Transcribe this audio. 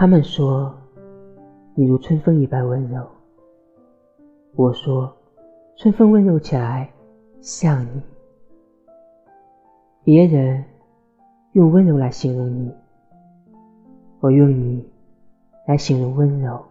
他们说你如春风一般温柔。我说春风温柔起来像你。别人用温柔来形容你我用你来形容温柔。